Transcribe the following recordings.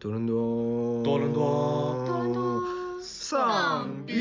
多伦多，多伦多。多伦多。丧逼。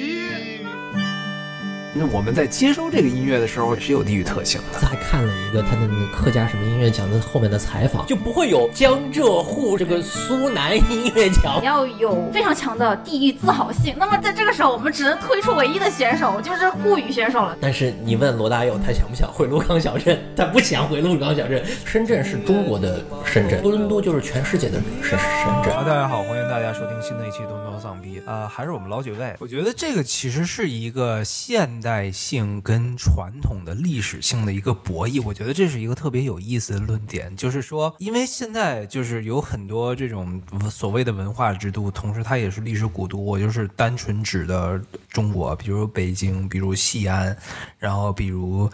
那我们在接收这个音乐的时候是有地域特性的。还看了一个他的那个客家什么音乐奖的后面的采访，就不会有江浙沪这个苏南音乐奖。要有非常强的地域自豪性。那么在这个时候，我们只能推出唯一的选手，就是沪语选手了。但是你问罗大佑，他想不想回鹿港小镇？他不想回鹿港小镇。深圳是中国的深圳，多伦多就是全世界的深深圳。好，大家好，欢迎大家收听新的一期《东东丧逼》啊、还是我们老几位。我觉得这个其实是一个现代代性跟传统的历史性的一个博弈。我觉得这是一个特别有意思的论点，就是说，因为现在就是有很多这种所谓的文化之都，同时它也是历史古都。我就是单纯指的中国，比如北京，比如西安，然后比如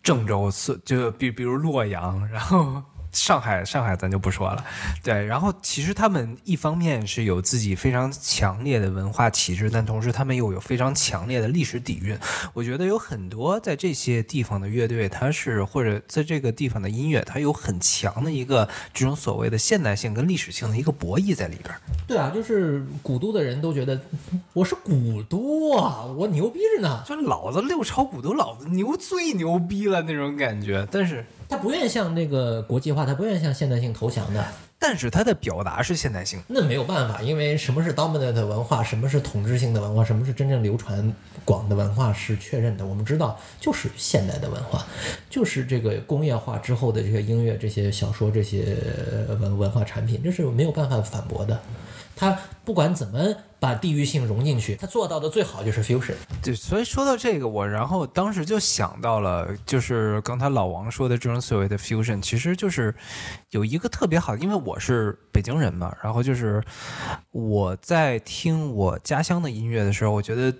郑州，就比比如洛阳，然后上海，上海咱就不说了。对，然后其实他们一方面是有自己非常强烈的文化气质，但同时他们又有非常强烈的历史底蕴。我觉得有很多在这些地方的乐队，它是或者在这个地方的音乐，它有很强的一个这种所谓的现代性跟历史性的一个博弈在里边。对啊，就是古都的人都觉得我是古都啊，我牛逼着呢。就老子六朝古都，老子牛最牛逼了那种感觉，但是他不愿意向那个国际化，他不愿意向现代性投降的。但是他的表达是现代性。那没有办法，因为什么是 dominant 文化，什么是统治性的文化，什么是真正流传广的文化是确认的。我们知道，就是现代的文化，就是这个工业化之后的这些音乐、这些小说、这些文文化产品，这是没有办法反驳的。他不管怎么把地域性融进去，他做到的最好就是 fusion。对，所以说到这个，我然后当时就想到了，就是刚才老王说的这种所谓的 fusion，其实就是有一个特别好，因为我是北京人嘛，然后就是我在听我家乡的音乐的时候，我觉得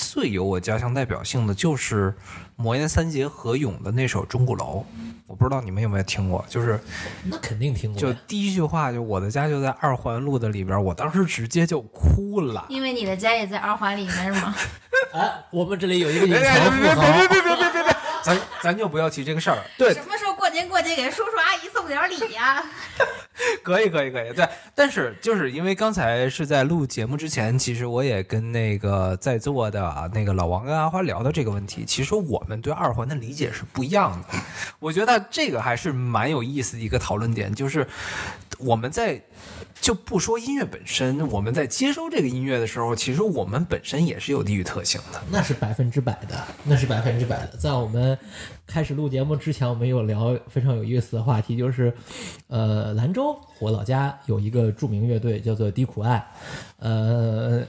最有我家乡代表性的就是魔岩三杰何勇的那首《钟鼓楼》，我不知道你们有没有听过，就是那肯定听过就。第一句话就我的家就在二环路的里边，我当时直接就哭了。因为你的家也在二环里面是吗？哎，我们这里有一个隐藏富别别别，别别别别别，咱咱就不要提这个事儿。对，什么时候过您过节给叔叔阿姨送点礼呀？可以可以可以，对。但是就是因为刚才是在录节目之前，其实我也跟那个在座的那个老王跟阿花聊到这个问题。其实我们对二环的理解是不一样的，我觉得这个还是蛮有意思的一个讨论点，就是我们在。就不说音乐本身，我们在接收这个音乐的时候，其实我们本身也是有地域特性的。那是百分之百的，那是百分之百的。在我们开始录节目之前，我们有聊非常有意思的话题，就是，呃，兰州我老家有一个著名乐队叫做低苦爱，呃，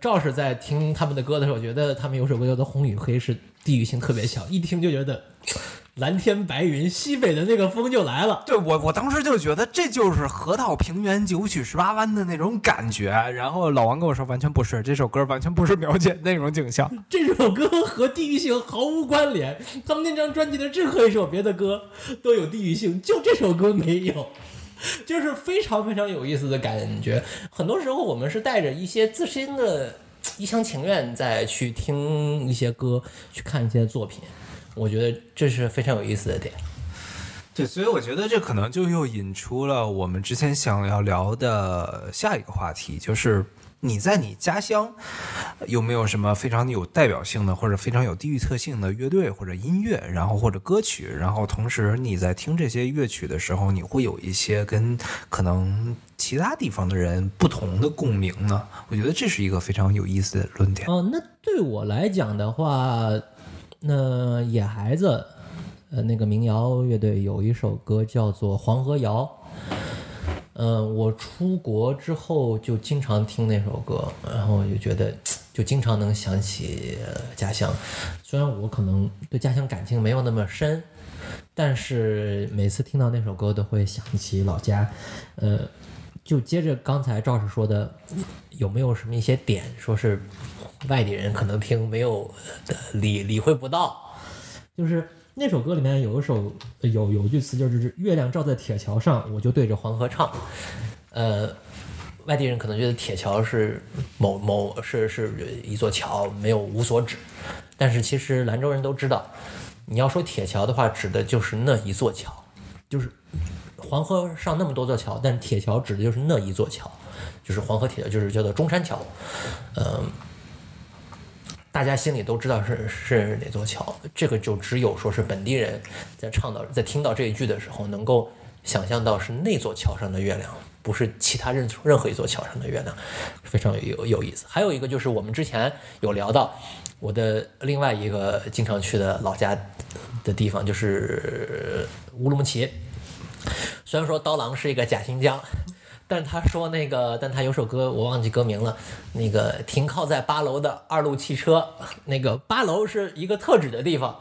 赵是在听他们的歌的时候，觉得他们有首歌叫做《红与黑》，是地域性特别强，一听就觉得 蓝天白云，西北的那个风就来了。对我，我当时就觉得这就是河套平原九曲十八弯的那种感觉。然后老王跟我说，完全不是，这首歌完全不是描写那种景象。这首歌和地域性毫无关联，他们那张专辑的任何一首别的歌都有地域性，就这首歌没有，就是非常非常有意思的感觉。很多时候我们是带着一些自身的一厢情愿在去听一些歌，去看一些作品，我觉得这是非常有意思的点。对，所以我觉得这可能就又引出了我们之前想要聊的下一个话题，就是你在你家乡有没有什么非常有代表性的或者非常有地域特性的乐队或者音乐，然后或者歌曲，然后同时你在听这些乐曲的时候，你会有一些跟可能其他地方的人不同的共鸣呢？我觉得这是一个非常有意思的论点。哦，那对我来讲的话，那野孩子，呃，那个民谣乐队有一首歌叫做《黄河谣》。嗯，我出国之后就经常听那首歌，然后就觉得，就经常能想起家乡。虽然我可能对家乡感情没有那么深，但是每次听到那首歌都会想起老家。呃，就接着刚才赵师说的，有没有什么一些点，说是外地人可能听没有理理会不到？就是那首歌里面有一首有有句词就是“月亮照在铁桥上，我就对着黄河唱”。呃，外地人可能觉得铁桥是某某是是一座桥，没有无所指。但是其实兰州人都知道，你要说铁桥的话，指的就是那一座桥，就是黄河上那么多座桥，但铁桥指的就是那一座桥，就是黄河铁桥，就是叫做中山桥。嗯，大家心里都知道是是哪座桥，这个就只有说是本地人在唱到在听到这一句的时候，能够想象到是那座桥上的月亮，不是其他任任何一座桥上的月亮，非常有有有意思。还有一个就是我们之前有聊到我的另外一个经常去的老家的地方，就是乌鲁木齐。虽然说刀郎是一个假新疆。但他说那个，但他有首歌我忘记歌名了，那个停靠在八楼的二路汽车，那个八楼是一个特指的地方，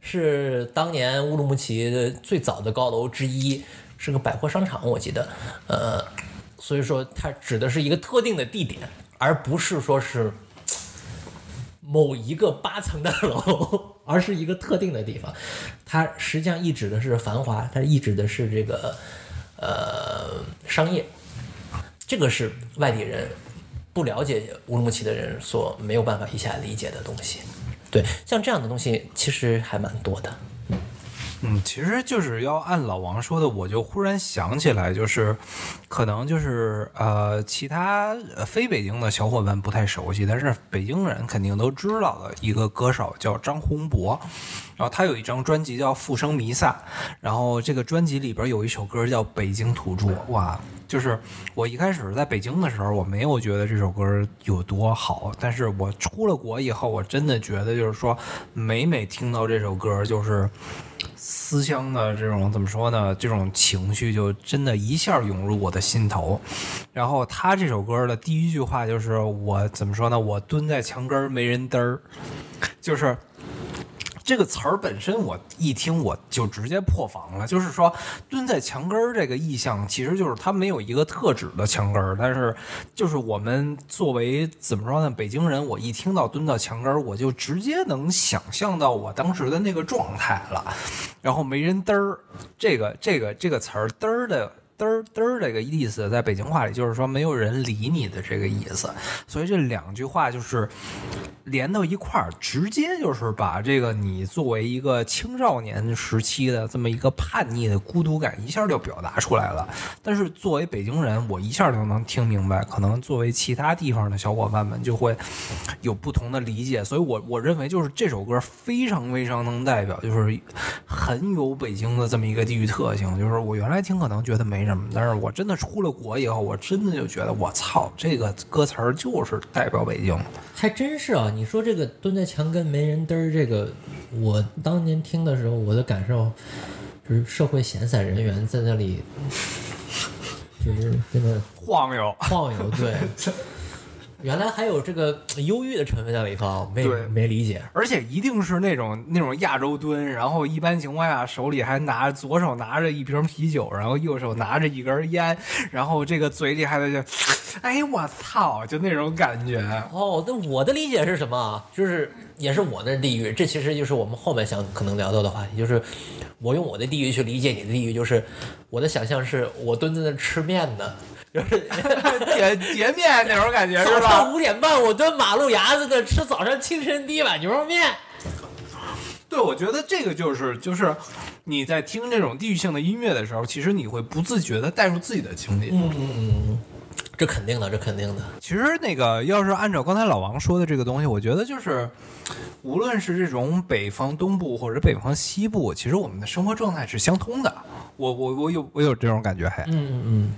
是当年乌鲁木齐最早的高楼之一，是个百货商场，我记得，呃，所以说它指的是一个特定的地点，而不是说是某一个八层的楼，而是一个特定的地方，它实际上意指的是繁华，它意指的是这个呃商业。这个是外地人不了解乌鲁木齐的人所没有办法一下理解的东西。对，像这样的东西其实还蛮多的。嗯，其实就是要按老王说的，我就忽然想起来，就是可能就是呃，其他非北京的小伙伴不太熟悉，但是北京人肯定都知道的一个歌手叫张宏博，然后他有一张专辑叫《复生弥撒》，然后这个专辑里边有一首歌叫《北京土著》，哇！就是我一开始在北京的时候，我没有觉得这首歌有多好，但是我出了国以后，我真的觉得就是说，每每听到这首歌，就是思乡的这种怎么说呢？这种情绪就真的一下涌入我的心头。然后他这首歌的第一句话就是我怎么说呢？我蹲在墙根儿没人嘚儿，就是。这个词儿本身，我一听我就直接破防了。就是说，蹲在墙根儿这个意象，其实就是它没有一个特指的墙根儿，但是就是我们作为怎么说呢，北京人，我一听到蹲到墙根儿，我就直接能想象到我当时的那个状态了。然后没人嘚儿，这个这个这个词儿嘚儿的。嘚儿嘚儿这个意思，在北京话里就是说没有人理你的这个意思，所以这两句话就是连到一块儿，直接就是把这个你作为一个青少年时期的这么一个叛逆的孤独感一下就表达出来了。但是作为北京人，我一下就能听明白，可能作为其他地方的小伙伴们就会有不同的理解。所以我我认为就是这首歌非常非常能代表，就是很有北京的这么一个地域特性。就是我原来听可能觉得没。什么？但是我真的出了国以后，我真的就觉得，我操，这个歌词儿就是代表北京。还真是啊！你说这个蹲在墙根没人嘚儿，这个我当年听的时候，我的感受就是社会闲散人员在那里，就是真的 晃悠晃悠，对。原来还有这个 忧郁的成分在里头，没没理解。而且一定是那种那种亚洲蹲，然后一般情况下手里还拿左手拿着一瓶啤酒，然后右手拿着一根烟，然后这个嘴里还在就，哎我操，就那种感觉。哦，那我的理解是什么？就是也是我的地域。这其实就是我们后面想可能聊到的话题，就是我用我的地域去理解你的地域，就是我的想象是我蹲在那吃面呢。就是叠叠面那种感觉是吧？早上五点半，我蹲马路牙子那吃早上清晨第一碗牛肉面。对，我觉得这个就是就是你在听这种地域性的音乐的时候，其实你会不自觉的带入自己的经历。嗯嗯嗯，这肯定的，这肯定的。其实那个要是按照刚才老王说的这个东西，我觉得就是无论是这种北方东部或者北方西部，其实我们的生活状态是相通的。我我我有我有这种感觉，还嗯嗯嗯。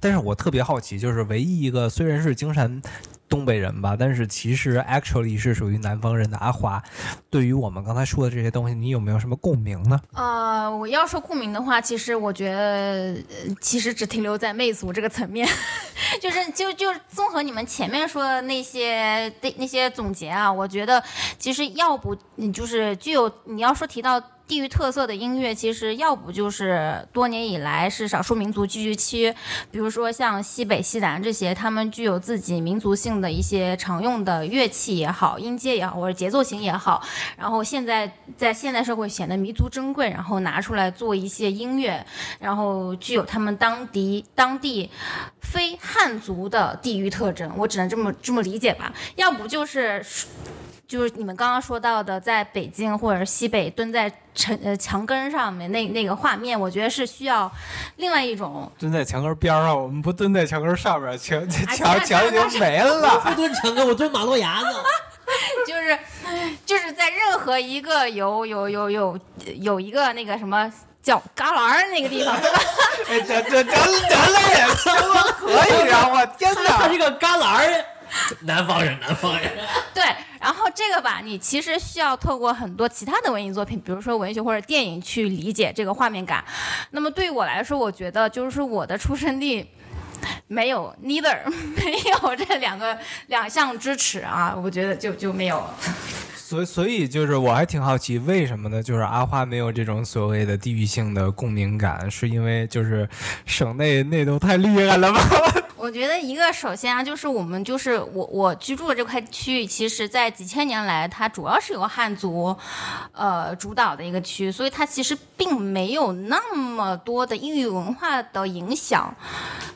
但是我特别好奇，就是唯一一个虽然是京山东北人吧，但是其实 actually 是属于南方人的阿华，对于我们刚才说的这些东西，你有没有什么共鸣呢？呃，我要说共鸣的话，其实我觉得，其实只停留在媚俗这个层面，就是就就综合你们前面说的那些的那些总结啊，我觉得其实要不你就是具有你要说提到。地域特色的音乐，其实要不就是多年以来是少数民族聚居区，比如说像西北、西南这些，他们具有自己民族性的一些常用的乐器也好，音阶也好，或者节奏型也好，然后现在在现代社会显得弥足珍贵，然后拿出来做一些音乐，然后具有他们当地当地非汉族的地域特征，我只能这么这么理解吧。要不就是。就是你们刚刚说到的，在北京或者西北蹲在城呃墙根上面那那个画面，我觉得是需要另外一种蹲在墙根边儿上，我们不蹲在墙根上面，墙 墙墙墙已经没了。不蹲墙根，我蹲马路牙子。就是就是在任何一个有有有有有一个那个什么叫旮旯儿那个地方，是吧？哎，这这这咱俩也说可以啊！我天哪他这！个旮旯儿，南方人，南方人。对，然后这个吧，你其实需要透过很多其他的文艺作品，比如说文学或者电影去理解这个画面感。那么对于我来说，我觉得就是我的出生地。没有，neither 没有这两个两项支持啊，我觉得就就没有。所以所以就是我还挺好奇，为什么呢？就是阿花没有这种所谓的地域性的共鸣感，是因为就是省内内都太厉害了吗？我觉得一个首先啊，就是我们就是我我居住的这块区域，其实在几千年来，它主要是由汉族，呃主导的一个区，所以它其实并没有那么多的异域文化的影响，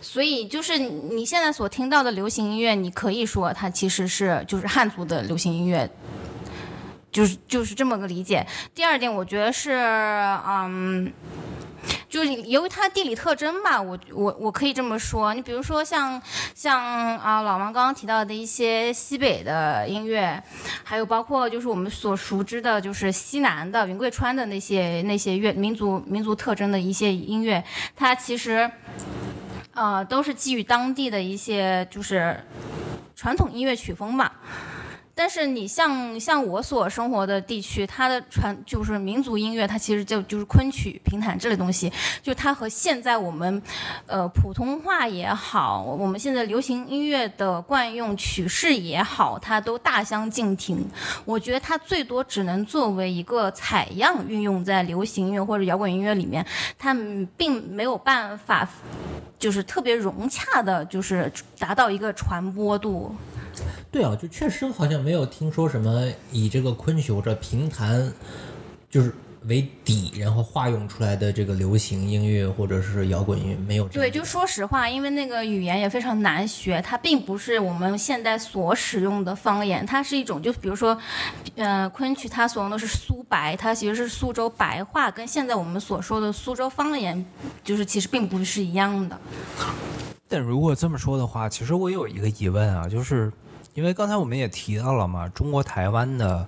所以就是你现在所听到的流行音乐，你可以说它其实是就是汉族的流行音乐。就是就是这么个理解。第二点，我觉得是，嗯，就是由于它地理特征吧，我我我可以这么说。你比如说像像啊老王刚刚提到的一些西北的音乐，还有包括就是我们所熟知的，就是西南的云贵川的那些那些乐民族民族特征的一些音乐，它其实呃都是基于当地的一些就是传统音乐曲风嘛。但是你像像我所生活的地区，它的传就是民族音乐，它其实就就是昆曲、评弹这类东西，就它和现在我们，呃普通话也好，我们现在流行音乐的惯用曲式也好，它都大相径庭。我觉得它最多只能作为一个采样运用在流行音乐或者摇滚音乐里面，它并没有办法，就是特别融洽的，就是达到一个传播度。对啊，就确实好像没有听说什么以这个昆曲或者评弹就是为底，然后化用出来的这个流行音乐或者是摇滚音乐没有这样对，就说实话，因为那个语言也非常难学，它并不是我们现在所使用的方言，它是一种就比如说，呃，昆曲它所用的是苏白，它其实是苏州白话，跟现在我们所说的苏州方言，就是其实并不是一样的。但如果这么说的话，其实我有一个疑问啊，就是因为刚才我们也提到了嘛，中国台湾的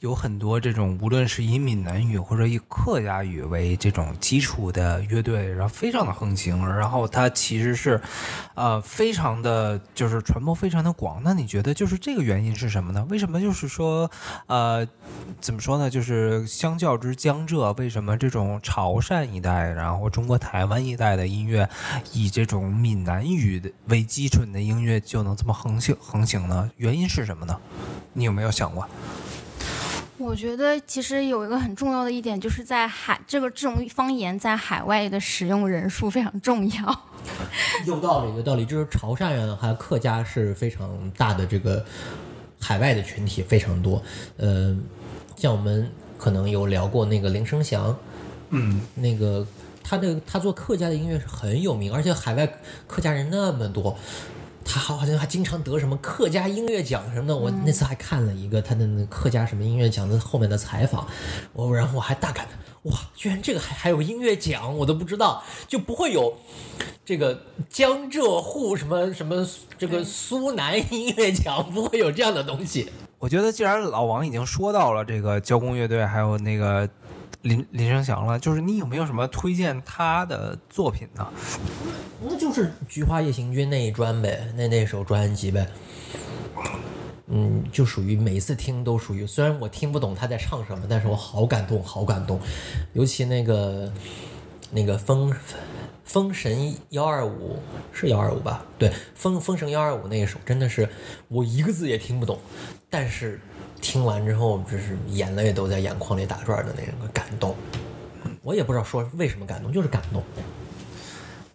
有很多这种无论是以闽南语或者以客家语为这种基础的乐队，然后非常的横行，然后它其实是呃非常的就是传播非常的广。那你觉得就是这个原因是什么呢？为什么就是说呃怎么说呢？就是相较之江浙，为什么这种潮汕一带，然后中国台湾一带的音乐，以这种闽南语的为基准的音乐就能这么横行横行呢？原因是什么呢？你有没有想过？我觉得其实有一个很重要的一点，就是在海这个这种方言在海外的使用人数非常重要。有道理，有道理。就是潮汕人还有客家是非常大的这个海外的群体非常多。呃，像我们可能有聊过那个林生祥，嗯，那个他的他做客家的音乐是很有名，而且海外客家人那么多。他好像还经常得什么客家音乐奖什么的，我那次还看了一个他的那客家什么音乐奖的后面的采访，我然后我还大感哇，居然这个还还有音乐奖，我都不知道，就不会有这个江浙沪什么什么这个苏南音乐奖，不会有这样的东西。我觉得既然老王已经说到了这个交工乐队，还有那个林林生祥了，就是你有没有什么推荐他的作品呢？那就是《菊花夜行军》那一专呗，那那首专辑呗。嗯，就属于每次听都属于，虽然我听不懂他在唱什么，但是我好感动，好感动。尤其那个那个封封神幺二五是幺二五吧？对，封封神幺二五那一首真的是我一个字也听不懂，但是听完之后就是眼泪都在眼眶里打转的那个感动。我也不知道说为什么感动，就是感动。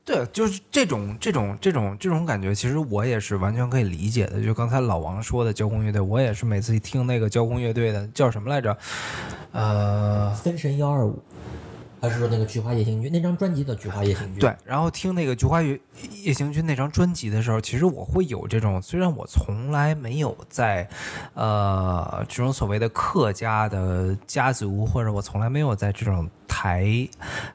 对，就是这种这种这种这种感觉，其实我也是完全可以理解的。就刚才老王说的交工乐队，我也是每次一听那个交工乐队的叫什么来着？呃，分神幺二五，啊，还是说那个《菊花夜行军》那张专辑的《菊花夜行军》？对，然后听那个《菊花夜夜行军》那张专辑的时候，其实我会有这种，虽然我从来没有在，呃，这种所谓的客家的家族，或者我从来没有在这种台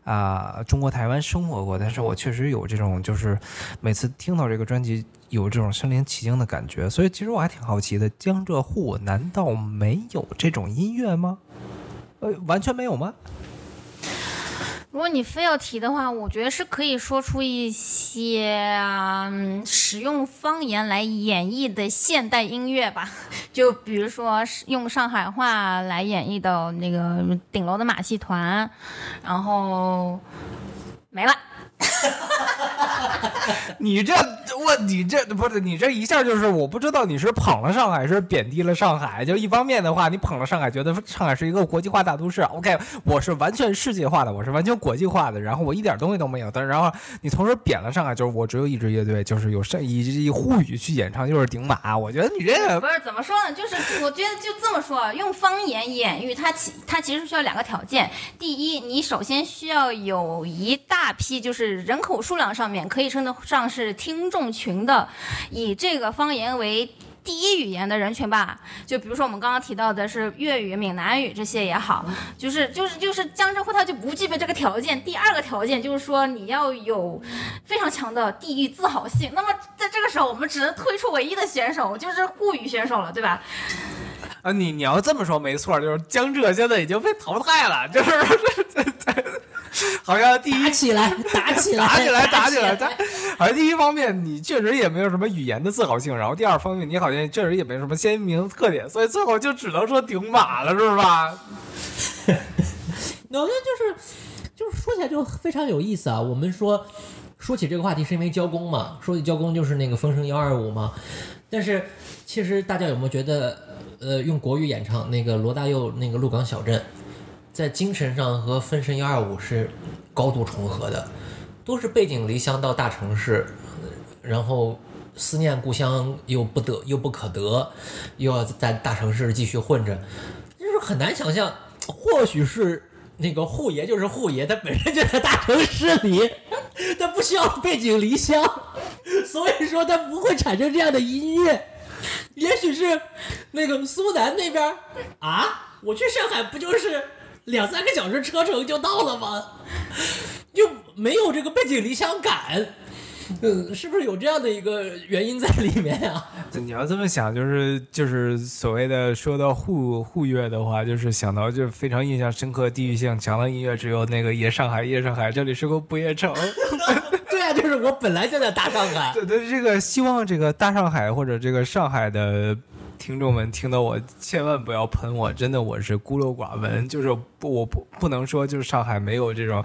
啊、中国台湾生活过，但是我确实有这种，就是每次听到这个专辑，有这种身临其境的感觉。所以其实我还挺好奇的，江浙沪难道没有这种音乐吗？呃，完全没有吗？如果你非要提的话，我觉得是可以说出一些、嗯、使用方言来演绎的现代音乐吧。就比如说用上海话来演绎的那个顶楼的马戏团，然后没了。你这我你这不是你这一下就是我不知道你是捧了上海是贬低了上海。就一方面的话，你捧了上海，觉得上海是一个国际化大都市。OK，我是完全世界化的，我是完全国际化的，然后我一点东西都没有。但是然后你同时贬了上海，就是我只有一支乐队，就是有上以以沪语去演唱，就是顶马。我觉得你这不是怎么说呢？就是我觉得就这么说，用方言演绎，它其它其实需要两个条件。第一，你首先需要有一大批就是人口数量上面可以称得上是听众群的，以这个方言为。第一语言的人群吧，就比如说我们刚刚提到的是粤语、闽南语这些也好，就是就是就是江浙沪它就不具备这个条件。第二个条件就是说你要有非常强的地域自豪性。那么在这个时候，我们只能推出唯一的选手，就是沪语选手了，对吧？啊，你你要这么说没错，就是江浙现在已经被淘汰了，就是 好像第一打起来，打起来，打起来，打起来！来！他好像第一方面你确实也没有什么语言的自豪性，然后第二方面你好像确实也没什么鲜明特点，所以最后就只能说顶马了，是吧？我觉得就是就是说起来就非常有意思啊。我们说说起这个话题是因为交工嘛，说起交工就是那个《风声幺二五》嘛。但是其实大家有没有觉得，呃，用国语演唱那个罗大佑那个《鹿港小镇》，在精神上和《分身幺二五》是高度重合的，都是背井离乡到大城市，然后思念故乡又不得又不可得，又要在大城市继续混着，就是很难想象，或许是那个户爷就是户爷，他本身就在大城市里，他不需要背井离乡，所以说他不会产生这样的音乐。也许是那个苏南那边啊，我去上海不就是两三个小时车程就到了吗？就没有这个背井离乡感。嗯，是不是有这样的一个原因在里面啊？你要这么想，就是就是所谓的说到沪沪乐的话，就是想到就非常印象深刻、地域性强的音乐，只有那个夜上海，夜上海，这里是个不夜城。对啊，就是我本来就在大上海。对对，这个希望这个大上海或者这个上海的听众们听到我，千万不要喷我，真的我是孤陋寡闻，就是不我不不能说就是上海没有这种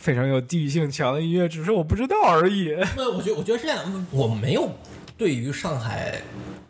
非常有地域性强的音乐，只是我不知道而已。那我觉我觉得是这样，我没有对于上海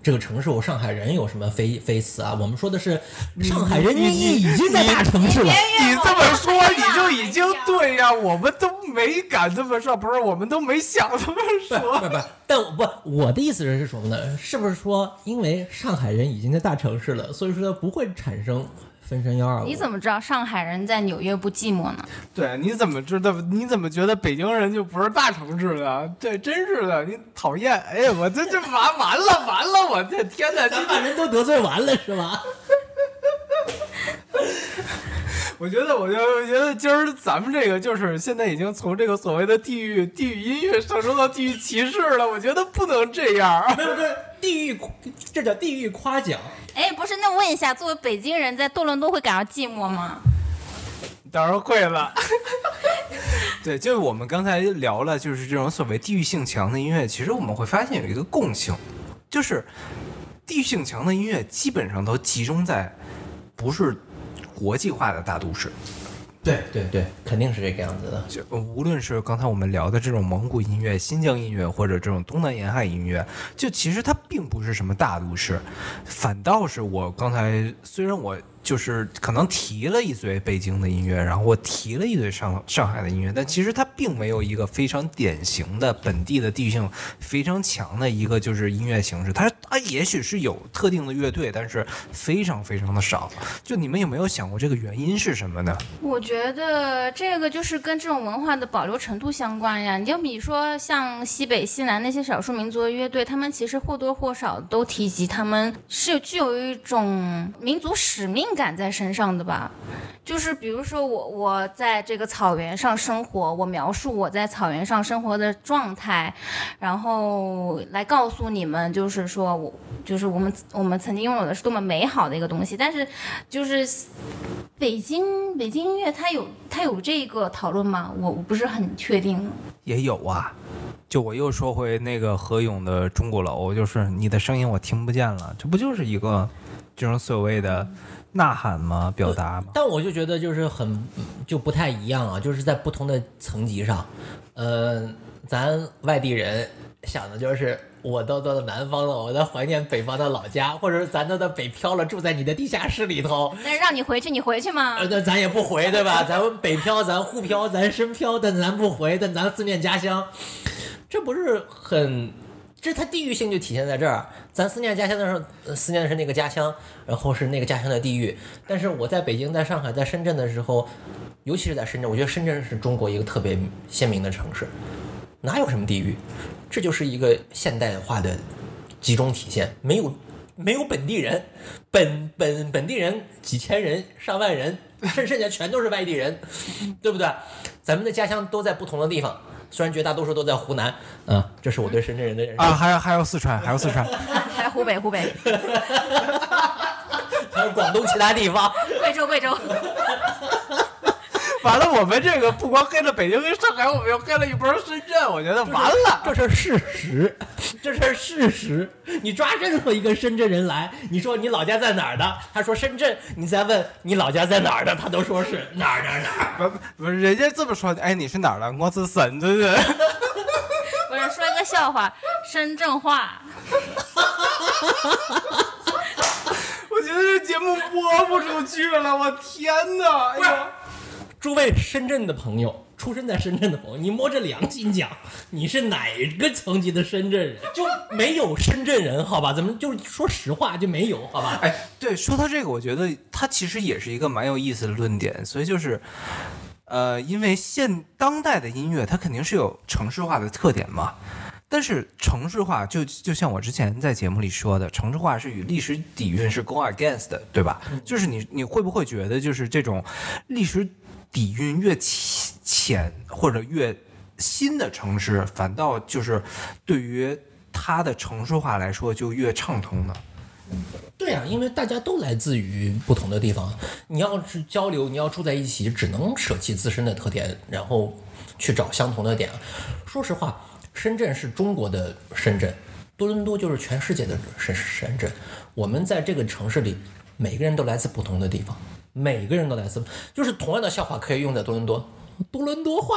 这个城市，我上海人有什么非非词啊？我们说的是上海人，你你已经在大城市了。你这么说你就已经对呀、我们都没敢这么说，不是我们都没想这么不说。不不，但我不，我的意思是什么呢？是不是说，因为上海人已经在大城市了，所以说他不会产生分身幺二五？你怎么知道上海人在纽约不寂寞呢？对，你怎么知道？你怎么觉得北京人就不是大城市的？对，真是的，你讨厌！哎呀，我这这完完了完了！我这天哪！咱把人都得罪完了是吧？我觉得，我觉得，我觉得今儿咱们这个就是现在已经从这个所谓的地域地域音乐上升到地域歧视了。我觉得不能这样。没有，这地域，这叫地域夸奖。哎，不是，那我问一下，作为北京人，在多伦多会感到寂寞吗？当然会了。对，就是我们刚才聊了，就是这种所谓地域性强的音乐，其实我们会发现有一个共性，就是地域性强的音乐基本上都集中在不是国际化的大都市。对对对，肯定是这个样子的。就无论是刚才我们聊的这种蒙古音乐、新疆音乐，或者这种东南沿海音乐，就其实它并不是什么大都市，反倒是我刚才虽然我就是可能提了一嘴北京的音乐，然后我提了一嘴上上海的音乐，但其实它并没有一个非常典型的本地的地域性非常强的一个就是音乐形式。它它也许是有特定的乐队，但是非常非常的少。就你们有没有想过这个原因是什么呢？我觉得这个就是跟这种文化的保留程度相关呀。你就比如说像西北、西南那些少数民族的乐队，他们其实或多或少都提及他们是具有一种民族使命感在身上的吧。就是比如说我我在这个草原上生活，我描述我在草原上生活的状态，然后来告诉你们，就是说我就是我们我们曾经拥有的是多么美好的一个东西。但是就是北京北京音乐它有它有这个讨论吗？我我不是很确定。也有啊。就我又说回那个何勇的钟鼓楼，就是你的声音我听不见了，这不就是一个这种所谓的呐喊吗？表达吗？但我就觉得就是很就不太一样啊，就是在不同的层级上，呃，咱外地人想的就是我都到了南方了，我在怀念北方的老家，或者是咱都到北漂了，住在你的地下室里头，那让你回去，你回去吗？呃，那咱也不回，对吧？咱们北漂，咱沪漂，咱深漂，但咱不回，但咱思念家乡，这不是很？这它地域性就体现在这儿。咱思念家乡的时候，思念的是那个家乡，然后是那个家乡的地域。但是我在北京、在上海、在深圳的时候，尤其是在深圳，我觉得深圳是中国一个特别鲜明的城市，哪有什么地域？这就是一个现代化的集中体现，没有没有本地人，本本本地人几千人、上万人，剩剩下全都是外地人，对不对？咱们的家乡都在不同的地方，虽然绝大多数都在湖南，嗯，这是我对深圳人的认识。啊，还有还有四川，还有四川，还有湖北湖北。还有广东其他地方，贵州贵州，完了，我们这个不光黑了北京跟上海，我们又黑了一波深圳，我觉得完了。这是事实，这是事实。你抓任何一个深圳人来，你说你老家在哪儿的？他说深圳。你再问你老家在哪儿的，他都说是哪儿哪儿哪儿。不不是，人家这么说，哎，你是哪儿的？我是深圳人。不是说一个笑话，深圳话。我觉得这节目播不出去了，我天哪！哎呦，诸位深圳的朋友，出生在深圳的朋友，你摸着良心讲，你是哪个层级的深圳人？就没有深圳人，好吧？咱们就说实话，就没有，好吧？哎，对，说到这个，我觉得它其实也是一个蛮有意思的论点，所以就是。呃，因为现当代的音乐，它肯定是有城市化的特点嘛。但是城市化就就像我之前在节目里说的，城市化是与历史底蕴是 go against 的，对吧？就是你你会不会觉得，就是这种历史底蕴越浅或者越新的城市，反倒就是对于它的城市化来说就越畅通呢？对呀、因为大家都来自于不同的地方，你要是交流，你要住在一起，只能舍弃自身的特点，然后去找相同的点。说实话，深圳是中国的深圳，多伦多就是全世界的深深圳。我们在这个城市里，每个人都来自不同的地方，每个人都来自，就是同样的笑话可以用在多伦多。多伦多话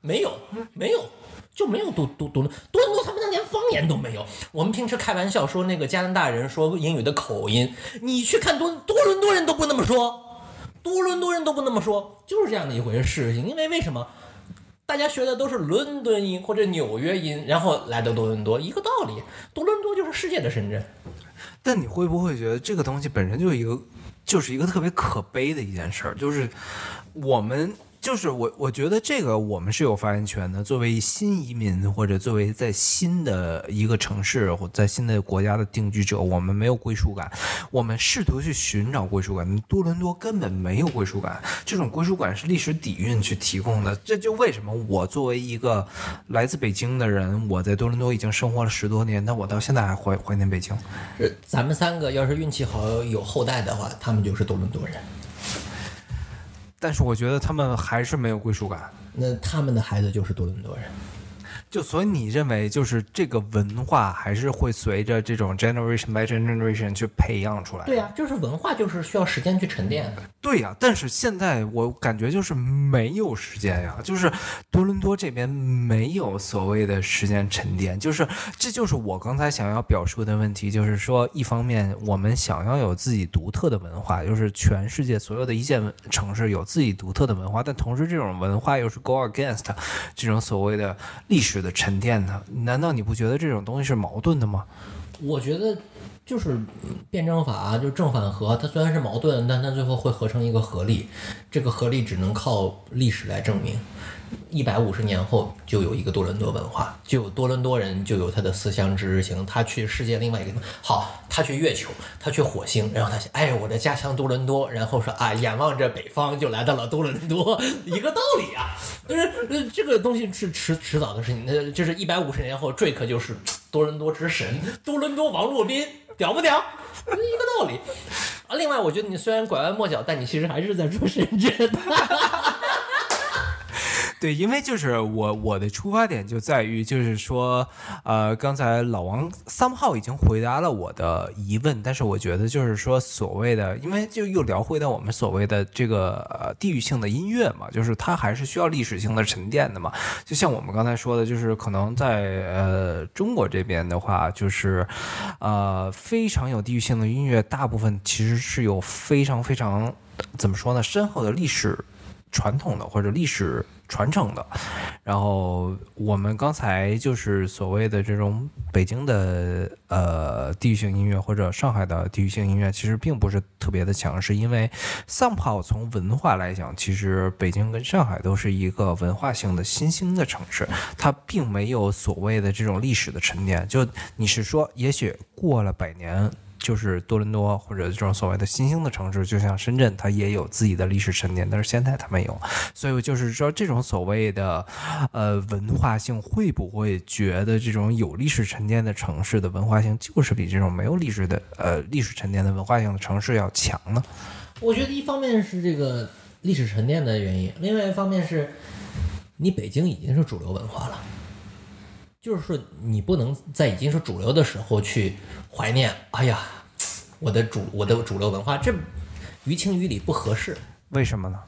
没有，没有。就没有多多多多伦多，他们连方言都没有。我们平时开玩笑说那个加拿大人说英语的口音，你去看多多伦多人都不那么说，多伦多人都不那么说，就是这样的一回事情。因为为什么？大家学的都是伦敦音或者纽约音，然后来到多伦多，一个道理。多伦多就是世界的深圳。但你会不会觉得这个东西本身就是一个，就是一个特别可悲的一件事儿？就是我们，就是我，我觉得这个我们是有发言权的。作为新移民，或者作为在新的一个城市或在新的国家的定居者，我们没有归属感，我们试图去寻找归属感。多伦多根本没有归属感，这种归属感是历史底蕴去提供的。这就为什么我作为一个来自北京的人，我在多伦多已经生活了十多年，但我到现在还怀怀念北京。咱们三个要是运气好有后代的话，他们就是多伦多人。但是我觉得他们还是没有归属感。那他们的孩子就是多伦多人。就所以你认为就是这个文化还是会随着这种 generation by generation 去培养出来？对呀、就是文化就是需要时间去沉淀。对呀、但是现在我感觉就是没有时间呀，就是多伦多这边没有所谓的时间沉淀，就是这就是我刚才想要表述的问题，就是说一方面我们想要有自己独特的文化，就是全世界所有的一线城市有自己独特的文化，但同时这种文化又是 go against 这种所谓的历史的沉淀的，难道你不觉得这种东西是矛盾的吗？我觉得就是辩证法，就正反合，它虽然是矛盾，但它最后会合成一个合力。这个合力只能靠历史来证明。一百五十年后，就有一个多伦多文化，就有多伦多人，就有他的思乡之日行。他去世界另外一个地方，好，他去月球，他去火星，然后他想，哎，我的家乡多伦多，然后说啊，眼望着北方，就来到了多伦多，一个道理啊。就是这个东西是迟迟早的事情，那就是一百五十年后，Drake 就是多伦多之神，多伦多王洛宾，屌不屌？一个道理。啊，另外，我觉得你虽然拐弯抹角，但你其实还是在说深圳。对，因为就是我我的出发点就在于，就是说，呃，刚才老王三号已经回答了我的疑问，但是我觉得就是说，所谓的，因为就又聊回到我们所谓的这个呃地域性的音乐嘛，就是它还是需要历史性的沉淀的嘛。就像我们刚才说的，就是可能在呃中国这边的话，就是呃非常有地域性的音乐，大部分其实是有非常非常怎么说呢，深厚的历史传统的或者历史传承的。然后我们刚才就是所谓的这种北京的呃地域性音乐或者上海的地域性音乐，其实并不是特别的强势，因为 somehow 从文化来讲，其实北京跟上海都是一个文化性的新兴的城市，它并没有所谓的这种历史的沉淀。就你是说，也许过了百年。就是多伦多或者这种所谓的新兴的城市，就像深圳，它也有自己的历史沉淀，但是现在它没有，所以就是说，这种所谓的呃文化性，会不会觉得这种有历史沉淀的城市的文化性，就是比这种没有历史的呃历史沉淀的文化性的城市要强呢？我觉得一方面是这个历史沉淀的原因，另外一方面是你北京已经是主流文化了，就是说你不能在已经是主流的时候去怀念，哎呀，我的主我的主流文化，这于情于理不合适。为什么呢？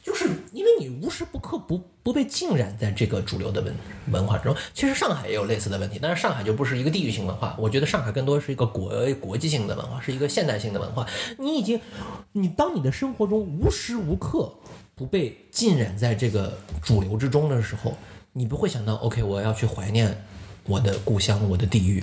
就是因为你无时不刻不不被浸染在这个主流的文文化之中。其实上海也有类似的问题，但是上海就不是一个地域性文化，我觉得上海更多是一个国国际性的文化，是一个现代性的文化。你已经，你当你的生活中无时无刻不被浸染在这个主流之中的时候，你不会想到，OK，我要去怀念我的故乡，我的地域，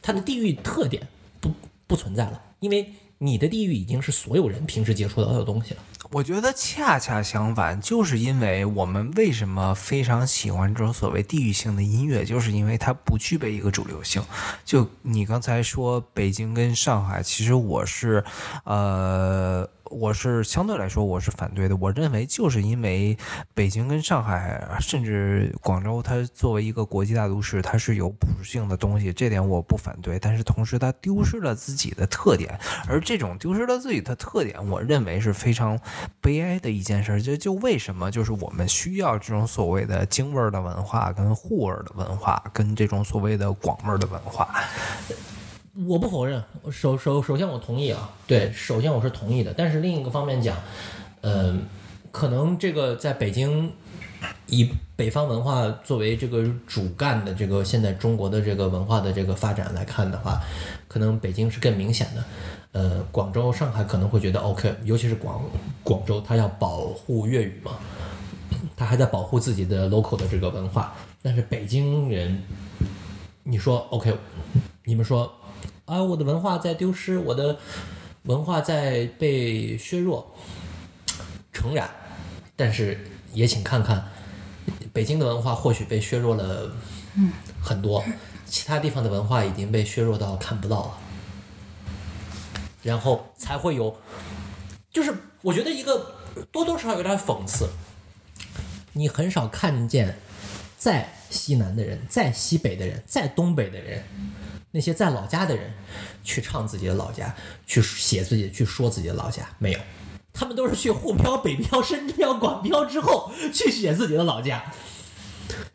它的地域特点不不存在了，因为你的地域已经是所有人平时接触到的东西了。我觉得恰恰相反，就是因为我们为什么非常喜欢这种所谓地域性的音乐，就是因为它不具备一个主流性。就你刚才说北京跟上海，其实我是，呃，我是相对来说我是反对的。我认为就是因为北京跟上海，甚至广州，它作为一个国际大都市，它是有普适性的东西，这点我不反对。但是同时，它丢失了自己的特点，而这种丢失了自己的特点，我认为是非常悲哀的一件事。就就为什么就是我们需要这种所谓的京味儿的文化，跟沪味儿的文化，跟这种所谓的广味儿的文化。我不否认，首首首先我同意啊，对，首先我是同意的。但是另一个方面讲，嗯、可能这个在北京以北方文化作为这个主干的这个现在中国的这个文化的这个发展来看的话，可能北京是更明显的。呃，广州、上海可能会觉得 OK，尤其是广广州，它要保护粤语嘛，它还在保护自己的 local 的这个文化。但是北京人，你说 OK，你们说啊，我的文化在丢失，我的文化在被削弱，诚然，但是也请看看北京的文化或许被削弱了很多，其他地方的文化已经被削弱到看不到了，然后才会有，就是我觉得一个多多少少有点讽刺，你很少看见在西南的人、在西北的人、在东北的人。那些在老家的人去唱自己的老家，去写自己、去说自己的老家，没有，他们都是去沪漂、北漂、深漂、广漂之后去写自己的老家。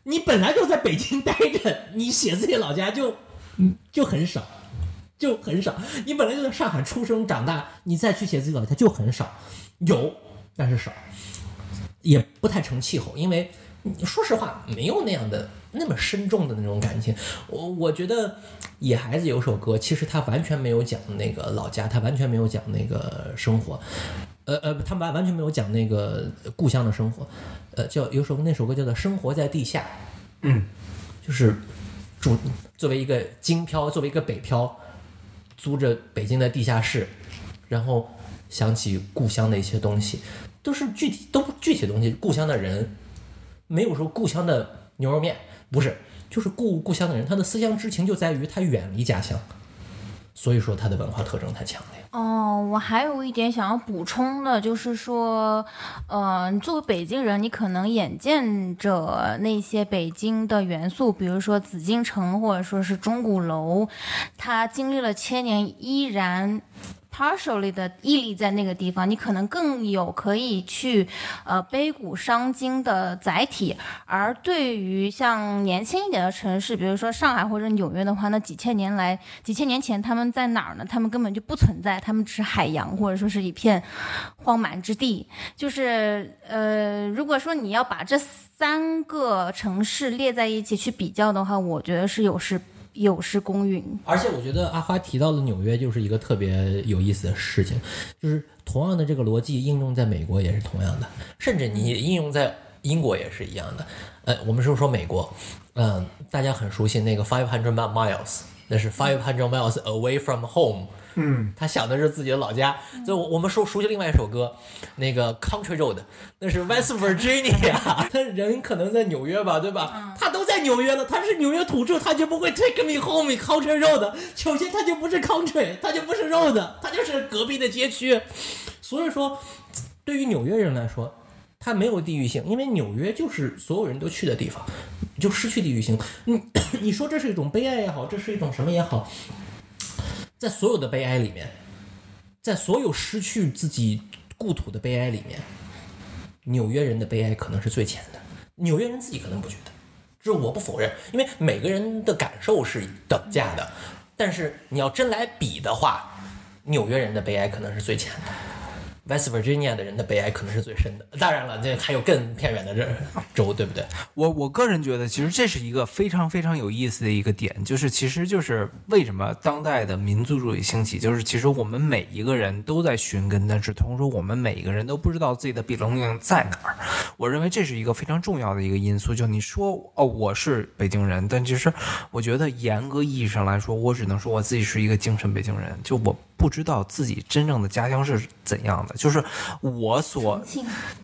你本来就在北京待着，你写自己老家就嗯就很少，就很少。你本来就在上海出生长大，你再去写自己老家就很少，有但是少，也不太成气候，因为说实话没有那样的那么深重的那种感情。我我觉得《野孩子》有首歌，其实他完全没有讲那个老家，他完全没有讲那个生活。呃呃，他完完全没有讲那个故乡的生活，呃，叫有首那首歌叫做《生活在地下》，嗯，就是住作为一个京漂，作为一个北漂，租着北京的地下室，然后想起故乡的一些东西，都是具体都具体的东西，故乡的人，没有说故乡的牛肉面，不是，就是故故乡的人，他的思乡之情就在于他远离家乡，所以说他的文化特征太强烈。哦，我还有一点想要补充的，就是说，呃，作为北京人，你可能眼见着那些北京的元素，比如说紫禁城或者说是钟鼓楼，它经历了千年依然。Partially 的屹立在那个地方，你可能更有可以去呃悲古伤今的载体。而对于像年轻一点的城市，比如说上海或者纽约的话，那几千年来、几千年前他们在哪儿呢？他们根本就不存在，他们只是海洋或者说是一片荒蛮之地。就是呃，如果说你要把这三个城市列在一起去比较的话，我觉得是有失。有失公允，而且我觉得阿花提到的纽约，就是一个特别有意思的事情，就是同样的这个逻辑应用在美国也是同样的，甚至你应用在英国也是一样的。呃，我们是说美国，嗯，大家很熟悉那个 Five Hundred Miles，那是 Five Hundred Miles Away from Home。嗯，他想的是自己的老家。就我我们熟熟悉另外一首歌，那个 Country Road，那是 West Virginia。他人可能在纽约吧，对吧？他都在纽约了，他是纽约土著，他就不会 Take me home Country Road。首先，他就不是 Country，他就不是 Road，他就是隔壁的街区。所以说，对于纽约人来说，它没有地域性，因为纽约就是所有人都去的地方，就失去地域性。你你说这是一种悲哀也好，这是一种什么也好。在所有的悲哀里面，在所有失去自己故土的悲哀里面，纽约人的悲哀可能是最浅的。纽约人自己可能不觉得，这我不否认，因为每个人的感受是等价的。但是你要真来比的话，纽约人的悲哀可能是最浅的。West Virginia 的人的悲哀可能是最深的，当然了，这还有更偏远的这州，对不对？我我个人觉得，其实这是一个非常非常有意思的一个点，就是其实就是为什么当代的民族主义兴起，就是其实我们每一个人都在寻根，但是同时我们每一个人都不知道自己的 belonging 在哪儿。我认为这是一个非常重要的一个因素。就你说哦，我是北京人，但其实我觉得严格意义上来说，我只能说我自己是一个精神北京人。就我。不知道自己真正的家乡是怎样的，就是我所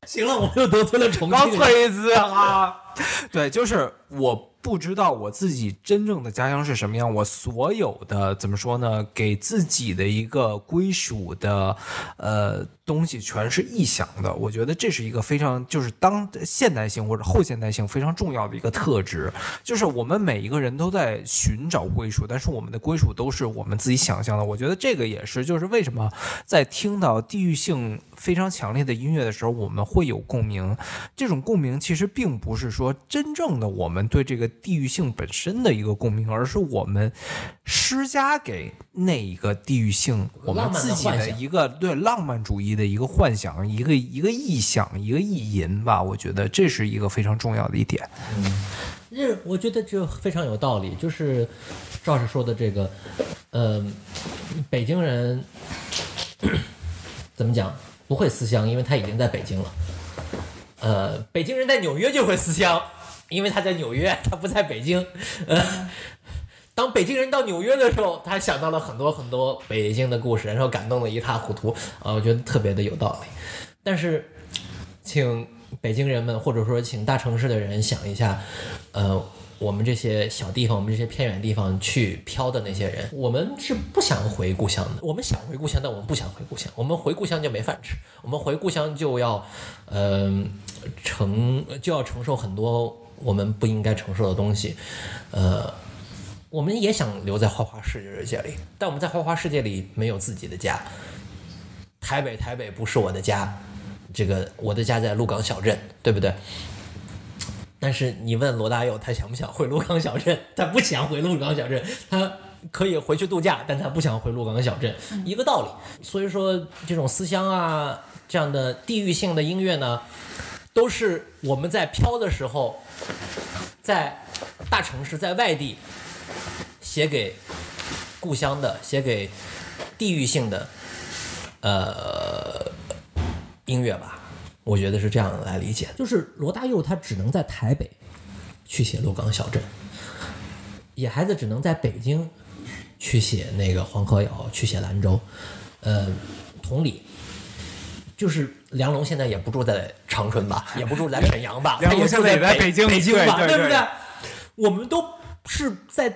行了，我又得罪了重庆，刚锤子啊，对，就是我。不知道我自己真正的家乡是什么样，我所有的怎么说呢？给自己的一个归属的，呃，东西全是臆想的。我觉得这是一个非常就是当现代性或者后现代性非常重要的一个特质，就是我们每一个人都在寻找归属，但是我们的归属都是我们自己想象的。我觉得这个也是，就是为什么在听到地域性非常强烈的音乐的时候，我们会有共鸣。这种共鸣其实并不是说真正的我们对这个。地域性本身的一个共鸣，而是我们施加给那一个地域性我们自己的一个对浪漫主义的一个幻想，一个一个臆想，一个意淫吧。我觉得这是一个非常重要的一点。嗯，这我觉得就非常有道理。就是赵师说的这个，呃，北京人 怎么讲不会思乡，因为他已经在北京了。呃，北京人在纽约就会思乡。因为他在纽约，他不在北京。呃，当北京人到纽约的时候，他想到了很多很多北京的故事，然后感动的一塌糊涂。啊，我觉得特别的有道理。但是，请北京人们，或者说请大城市的人想一下，呃，我们这些小地方，我们这些偏远地方去漂的那些人，我们是不想回故乡的。我们想回故乡，但我们不想回故乡。我们回故乡就没饭吃，我们回故乡就要，嗯，承就要承受很多。我们不应该承受的东西，呃，我们也想留在花花世界里，但我们在花花世界里没有自己的家。台北，台北不是我的家，这个我的家在鹿港小镇，对不对？但是你问罗大佑，他想不想回鹿港小镇？他不想回鹿港小镇，他可以回去度假，但他不想回鹿港小镇，一个道理。所以说，这种思乡啊，这样的地域性的音乐呢，都是我们在飘的时候，在大城市、在外地写给故乡的，写给地域性的，呃，音乐吧。我觉得是这样来理解，就是罗大佑他只能在台北去写鹿港小镇，野孩子只能在北京去写那个黄河谣，去写兰州。呃，同理，就是梁龙现在也不住在长春吧，也不住在沈阳吧，梁龙他也住在现在也在北京北京吧，对不对？我们都是在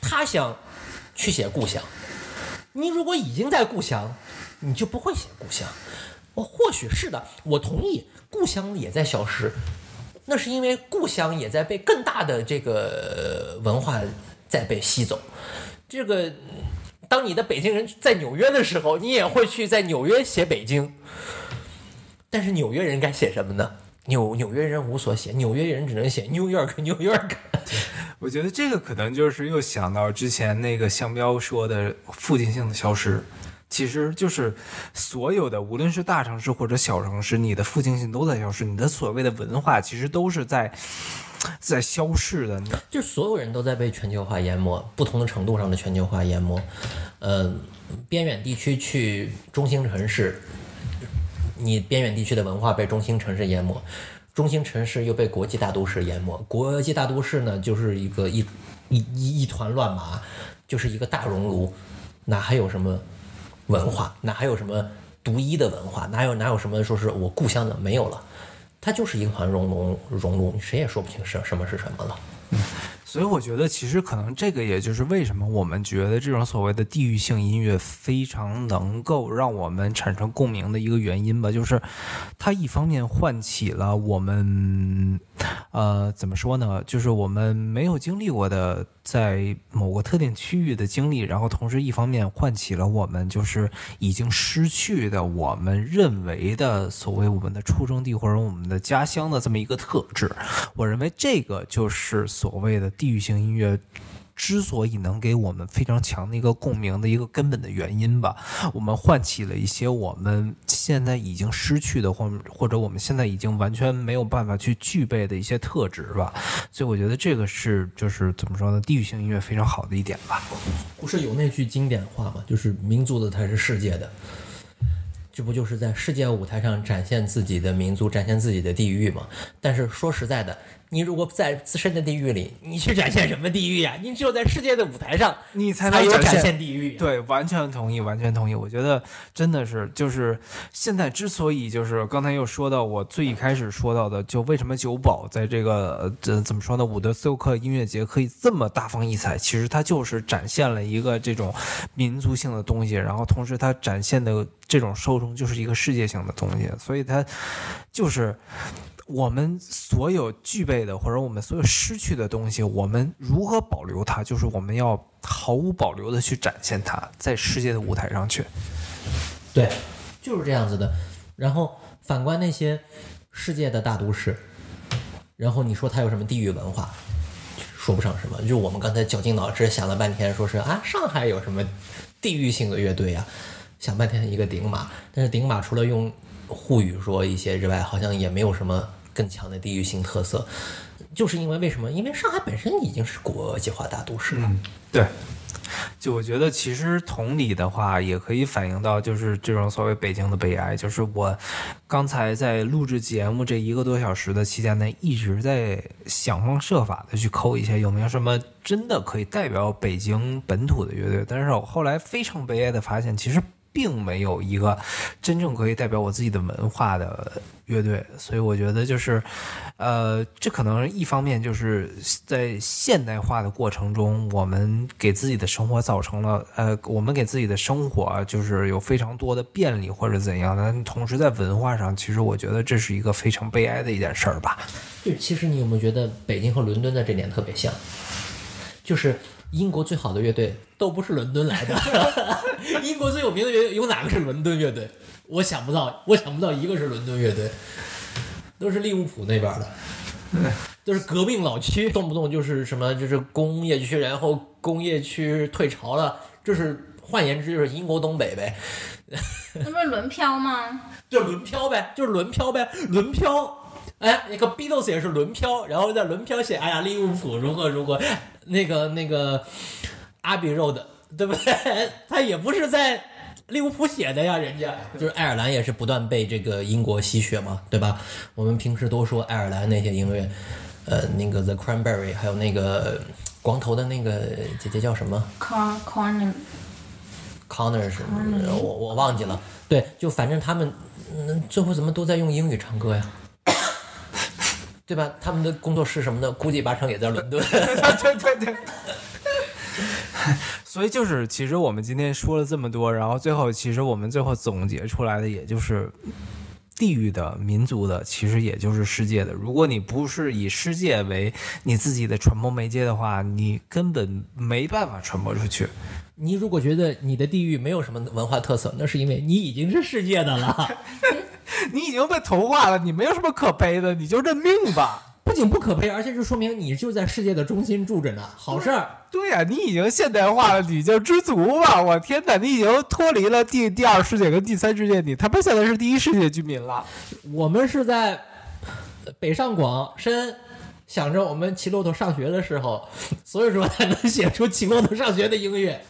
他乡去写故乡。你如果已经在故乡，你就不会写故乡。我或许是的，我同意，故乡也在消失，那是因为故乡也在被更大的这个文化在被吸走。这个，当你的北京人在纽约的时候，你也会去在纽约写北京。但是纽约人该写什么呢？纽纽约人无所写，纽约人只能写 New York New York。我觉得这个可能就是又想到之前那个向彪说的附近性的消失，其实就是所有的，无论是大城市或者小城市，你的附近性都在消失，你的所谓的文化其实都是在在消逝的。就所有人都在被全球化淹没，不同的程度上的全球化淹没。呃，边远地区去中心城市，你边远地区的文化被中心城市淹没，中心城市又被国际大都市淹没。国际大都市呢，就是一个一一一一团乱麻，就是一个大熔炉，哪还有什么文化？哪还有什么独一的文化？哪有哪有什么说是我故乡的没有了？它就是一团熔融，熔炉，谁也说不清是什么是什么了。所以我觉得，其实可能这个也就是为什么我们觉得这种所谓的地域性音乐非常能够让我们产生共鸣的一个原因吧，就是它一方面唤起了我们，呃，怎么说呢？就是我们没有经历过的在某个特定区域的经历，然后同时一方面唤起了我们就是已经失去的我们认为的所谓我们的出生地或者我们的家乡的这么一个特质。我认为这个就是所谓的地域性音乐。之所以能给我们非常强的一个共鸣的一个根本的原因吧，我们唤起了一些我们现在已经失去的，或或者我们现在已经完全没有办法去具备的一些特质吧。所以我觉得这个是就是怎么说呢，地域性音乐非常好的一点吧。不是有那句经典话吗？就是民族的才是世界的，这不就是在世界舞台上展现自己的民族，展现自己的地域吗？但是说实在的，你如果在自身的地域里，你去展现什么地域呀、你只有在世界的舞台上，你才能有展现现地域、啊。对，完全同意，完全同意。我觉得真的是，就是现在之所以就是刚才又说到我最一开始说到的，就为什么九宝在这个呃这怎么说呢？伍德斯托克音乐节可以这么大放异彩，其实它就是展现了一个这种民族性的东西，然后同时它展现的这种受众就是一个世界性的东西，所以它就是。我们所有具备的，或者我们所有失去的东西，我们如何保留它？就是我们要毫无保留的去展现它，在世界的舞台上去。对，就是这样子的。然后反观那些世界的大都市，然后你说它有什么地域文化，说不上什么。就我们刚才绞尽脑汁想了半天，说是啊，上海有什么地域性的乐队啊？想半天一个顶马，但是顶马除了用沪语说一些之外，好像也没有什么更强的地域性特色。就是因为为什么？因为上海本身已经是国际化大都市了。对，就我觉得其实同理的话，也可以反映到就是这种所谓北京的悲哀。就是我刚才在录制节目这一个多小时的期间内，一直在想方设法的去抠一些有没有什么真的可以代表北京本土的乐队，但是我后来非常悲哀的发现，其实。并没有一个真正可以代表我自己的文化的乐队，所以我觉得就是，呃，这可能一方面就是在现代化的过程中，我们给自己的生活造成了，呃，我们给自己的生活就是有非常多的便利或者怎样的，但同时在文化上，其实我觉得这是一个非常悲哀的一件事儿吧。就其实你有没有觉得北京和伦敦的这点特别像？就是英国最好的乐队都不是伦敦来的，英国最有名的乐队有哪个是伦敦乐队？我想不到，我想不到一个是伦敦乐队，都是利物浦那边的。都是革命老区，动不动就是什么就是工业区，然后工业区退潮了，就是换言之就是英国东北呗，那不是轮漂吗？就是轮漂呗，就是轮漂呗，轮漂。哎，那个 Beatles 也是轮漂，然后在轮漂写，哎呀，利物浦如何如何，那个那个阿比 Road，对不对？他也不是在利物浦写的呀，人家就是爱尔兰也是不断被这个英国吸血嘛，对吧？我们平时都说爱尔兰那些音乐，呃，那个 The Cranberry，还有那个光头的那个姐姐叫什么 Connor 什么的，我我忘记了。对，就反正他们，嗯，最后怎么都在用英语唱歌呀？对吧？他们的工作室什么的，估计八成也在伦敦。对 对对。所以就是，其实我们今天说了这么多，然后最后，其实我们最后总结出来的，也就是地域的、民族的，其实也就是世界的。如果你不是以世界为你自己的传播媒介的话，你根本没办法传播出去。你如果觉得你的地域没有什么文化特色，那是因为你已经是世界的了。你已经被同化了，你没有什么可悲的，你就认命吧。不仅不可悲，而且就说明你就在世界的中心住着呢。好事儿。对呀、你已经现代化了，你就知足吧。我天哪，你已经脱离了第第二世界跟第三世界，你他妈现在是第一世界居民了。我们是在北上广深，想着我们骑骆驼上学的时候，所以说才能写出骑骆驼上学的音乐。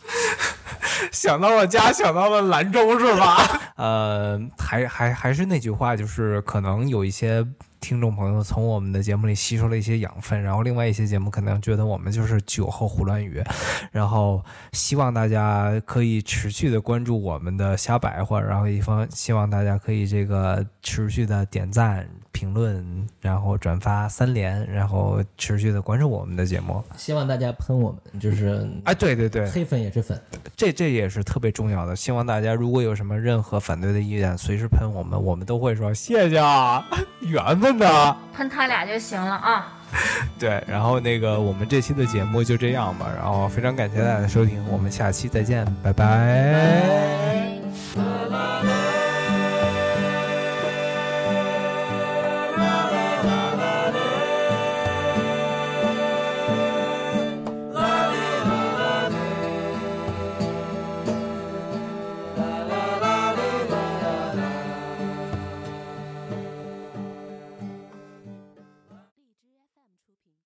想到了家，想到了兰州，是吧？呃，还还还是那句话，就是可能有一些听众朋友从我们的节目里吸收了一些养分，然后另外一些节目可能觉得我们就是酒后胡乱语，然后希望大家可以持续的关注我们的瞎白话，然后一方希望大家可以这个持续的点赞、评论，然后转发三连，然后持续的关注我们的节目。希望大家喷我们，就是哎，对对对，黑粉也是粉。这这也是特别重要的，希望大家如果有什么任何反对的意见，随时喷我们，我们都会说谢谢啊，缘分的。喷他俩就行了啊。对，然后那个我们这期的节目就这样吧，然后非常感谢大家的收听，我们下期再见，拜拜